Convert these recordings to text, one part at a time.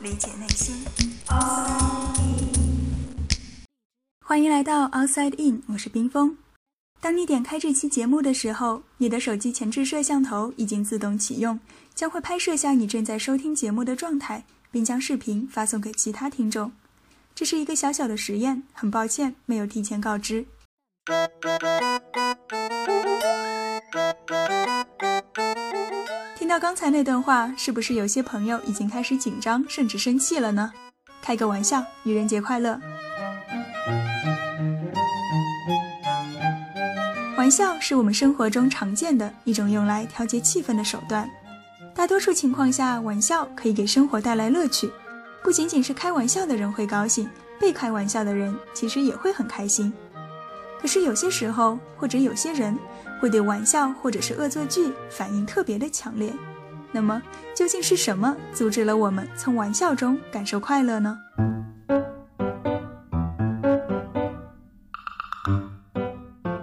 理解内心。欢迎来到 Outside In，我是冰峰。当你点开这期节目的时候，你的手机前置摄像头已经自动启用，将会拍摄下你正在收听节目的状态，并将视频发送给其他听众。这是一个小小的实验，很抱歉没有提前告知。听到刚才那段话，是不是有些朋友已经开始紧张，甚至生气了呢？开个玩笑，愚人节快乐！玩笑是我们生活中常见的一种用来调节气氛的手段。大多数情况下，玩笑可以给生活带来乐趣。不仅仅是开玩笑的人会高兴，被开玩笑的人其实也会很开心。可是有些时候，或者有些人会对玩笑或者是恶作剧反应特别的强烈。那么，究竟是什么阻止了我们从玩笑中感受快乐呢？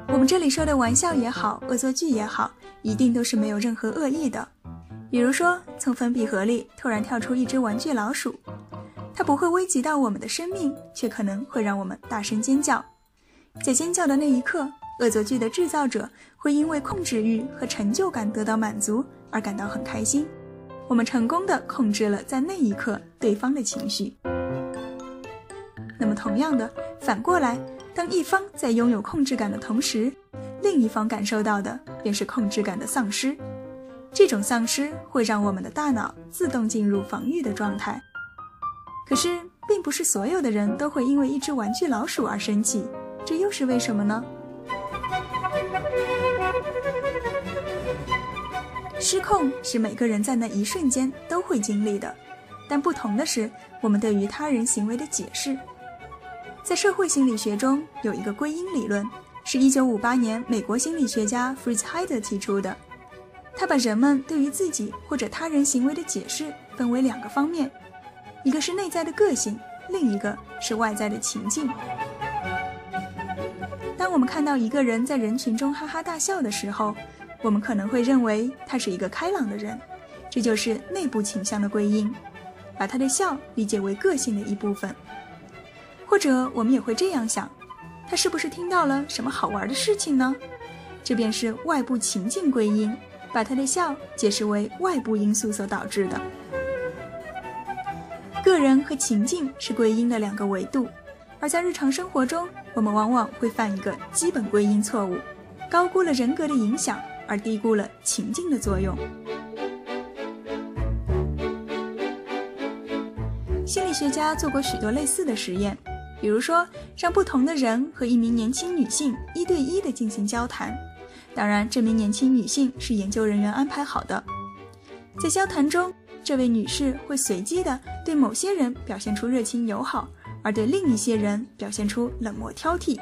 我们这里说的玩笑也好，恶作剧也好，一定都是没有任何恶意的。比如说，从粉笔盒里突然跳出一只玩具老鼠，它不会危及到我们的生命，却可能会让我们大声尖叫。在尖叫的那一刻，恶作剧的制造者会因为控制欲和成就感得到满足而感到很开心。我们成功的控制了在那一刻对方的情绪。那么，同样的，反过来，当一方在拥有控制感的同时，另一方感受到的便是控制感的丧失。这种丧失会让我们的大脑自动进入防御的状态。可是，并不是所有的人都会因为一只玩具老鼠而生气，这又是为什么呢？失控是每个人在那一瞬间都会经历的，但不同的是，我们对于他人行为的解释。在社会心理学中，有一个归因理论，是一九五八年美国心理学家 Fritz Heider 提出的。他把人们对于自己或者他人行为的解释分为两个方面，一个是内在的个性，另一个是外在的情境。当我们看到一个人在人群中哈哈大笑的时候，我们可能会认为他是一个开朗的人，这就是内部倾向的归因，把他的笑理解为个性的一部分。或者我们也会这样想，他是不是听到了什么好玩的事情呢？这便是外部情境归因。把他的笑解释为外部因素所导致的。个人和情境是归因的两个维度，而在日常生活中，我们往往会犯一个基本归因错误，高估了人格的影响，而低估了情境的作用。心理学家做过许多类似的实验，比如说让不同的人和一名年轻女性一对一的进行交谈。当然，这名年轻女性是研究人员安排好的。在交谈中，这位女士会随机的对某些人表现出热情友好，而对另一些人表现出冷漠挑剔。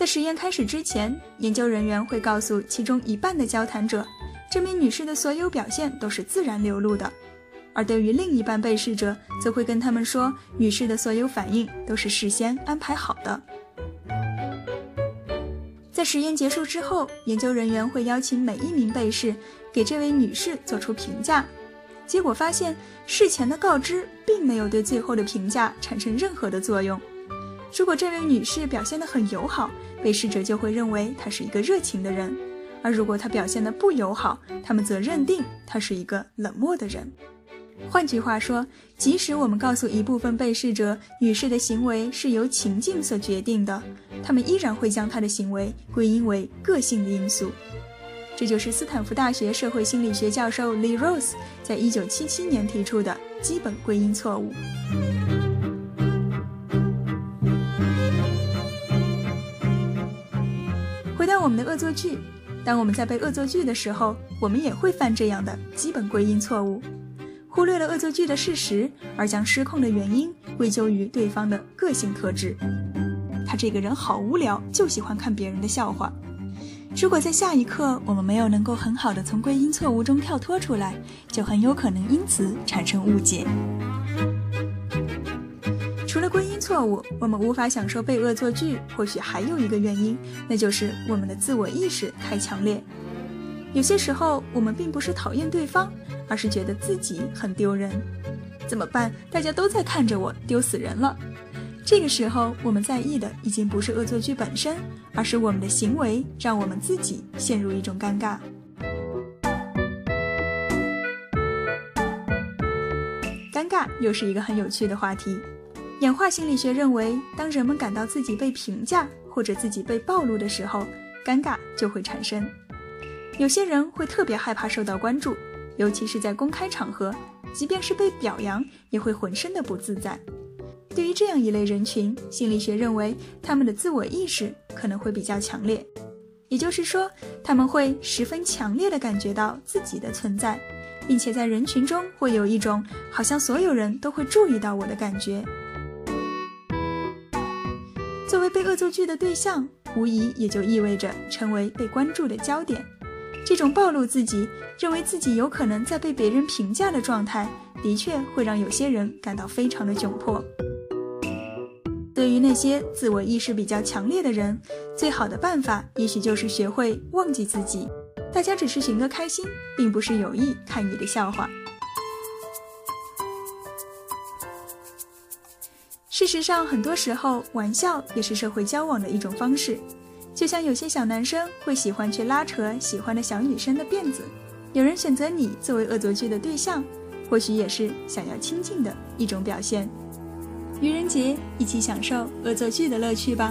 在实验开始之前，研究人员会告诉其中一半的交谈者，这名女士的所有表现都是自然流露的；而对于另一半被试者，则会跟他们说，女士的所有反应都是事先安排好的。在实验结束之后，研究人员会邀请每一名被试给这位女士做出评价。结果发现，事前的告知并没有对最后的评价产生任何的作用。如果这位女士表现得很友好，被试者就会认为她是一个热情的人；而如果她表现得不友好，他们则认定她是一个冷漠的人。换句话说，即使我们告诉一部分被试者女士的行为是由情境所决定的，他们依然会将她的行为归因为个性的因素。这就是斯坦福大学社会心理学教授 Lee Rose 在一九七七年提出的基本归因错误。我们的恶作剧，当我们在被恶作剧的时候，我们也会犯这样的基本归因错误。忽略了恶作剧的事实，而将失控的原因归咎于对方的个性特质。他这个人好无聊，就喜欢看别人的笑话。如果在下一刻我们没有能够很好的从归因错误中跳脱出来，就很有可能因此产生误解。错误，我们无法享受被恶作剧，或许还有一个原因，那就是我们的自我意识太强烈。有些时候，我们并不是讨厌对方。而是觉得自己很丢人，怎么办？大家都在看着我，丢死人了。这个时候，我们在意的已经不是恶作剧本身，而是我们的行为让我们自己陷入一种尴尬。尴尬又是一个很有趣的话题。演化心理学认为，当人们感到自己被评价或者自己被暴露的时候，尴尬就会产生。有些人会特别害怕受到关注，尤其是在公开场合，即便是被表扬，也会浑身的不自在。对于这样一类人群，心理学认为他们的自我意识可能会比较强烈，也就是说，他们会十分强烈的感觉到自己的存在，并且在人群中会有一种好像所有人都会注意到我的感觉。被恶作剧的对象，无疑也就意味着成为被关注的焦点。这种暴露自己、认为自己有可能在被别人评价的状态，的确会让有些人感到非常的窘迫。对于那些自我意识比较强烈的人，最好的办法也许就是学会忘记自己。大家只是寻个开心，并不是有意看你的笑话。事实上，很多时候玩笑也是社会交往的一种方式。就像有些小男生会喜欢去拉扯喜欢的小女生的辫子，有人选择你作为恶作剧的对象，或许也是想要亲近的一种表现。愚人节，一起享受恶作剧的乐趣吧！